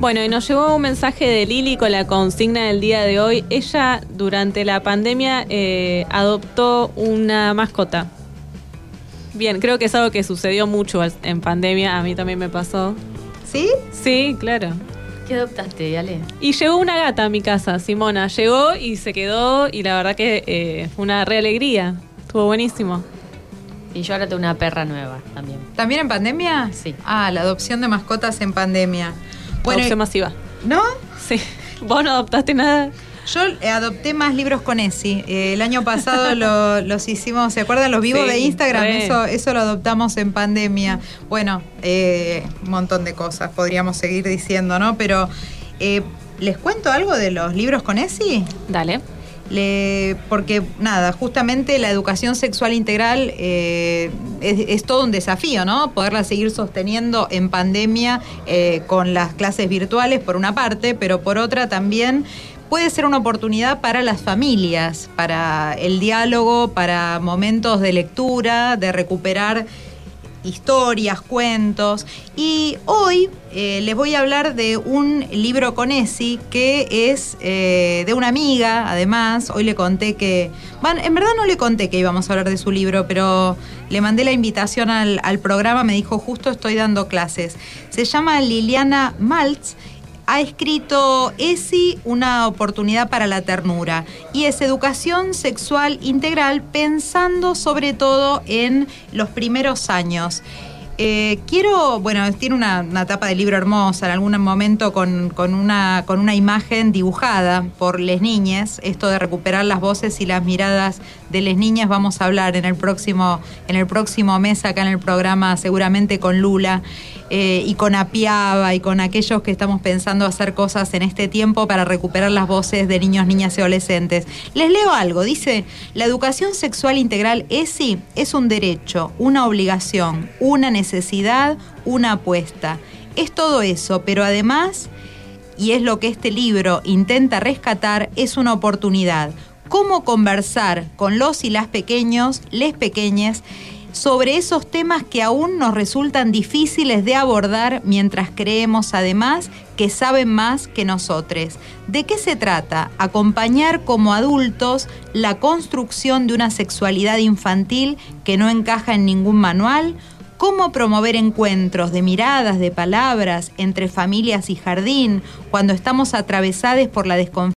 Bueno, y nos llegó un mensaje de Lili con la consigna del día de hoy. Ella durante la pandemia eh, adoptó una mascota. Bien, creo que es algo que sucedió mucho en pandemia, a mí también me pasó. ¿Sí? Sí, claro. ¿Qué adoptaste, Ale? Y llegó una gata a mi casa, Simona. Llegó y se quedó y la verdad que eh, fue una re alegría. Estuvo buenísimo. Y yo ahora tengo una perra nueva también. ¿También en pandemia? Sí. Ah, la adopción de mascotas en pandemia. Bueno, adopción masiva. ¿No? Sí. ¿Vos no adoptaste nada? Yo adopté más libros con Esi. Eh, el año pasado los hicimos, ¿se acuerdan los vivos de Instagram? Eso, eso lo adoptamos en pandemia. Bueno, eh, un montón de cosas podríamos seguir diciendo, ¿no? Pero, eh, ¿les cuento algo de los libros con Esi? Dale. Porque nada, justamente la educación sexual integral es, es, todo un desafío, ¿no? Poderla seguir sosteniendo en pandemia con las clases virtuales, por una parte, pero por otra también puede ser una oportunidad para las familias, para el diálogo, para momentos de lectura, de recuperar historias, cuentos. Y hoy eh, les voy a hablar de un libro con Esi que es eh, de una amiga, además. Hoy le conté que. Bueno, en verdad no le conté que íbamos a hablar de su libro, pero le mandé la invitación al, al programa, me dijo justo estoy dando clases. Se llama Liliana Maltz ha escrito ESI, una oportunidad para la ternura, y es educación sexual integral pensando sobre todo en los primeros años. Eh, quiero, bueno, tiene una, tapa de libro hermosa, en algún momento con, una, con una imagen dibujada por les niñas. Esto de recuperar las voces y las miradas de les niñas vamos a hablar en el próximo, en el próximo mes acá en el programa, seguramente con Lula. Eh, y con Apiaba y con aquellos que estamos pensando hacer cosas en este tiempo para recuperar las voces de niños, niñas y adolescentes. Les leo algo, dice, la educación sexual integral ESI es un derecho, una obligación, una necesidad, una apuesta. Es todo eso, pero además, y es lo que este libro intenta rescatar, es una oportunidad. Cómo conversar con los y las pequeños, les pequeñas, sobre esos temas que aún nos resultan difíciles de abordar mientras creemos además que saben más que nosotros. ¿De qué se trata? Acompañar como adultos la construcción de una sexualidad infantil que no encaja en ningún manual, cómo promover encuentros de miradas, de palabras entre familias y jardín cuando estamos atravesados por la desconfianza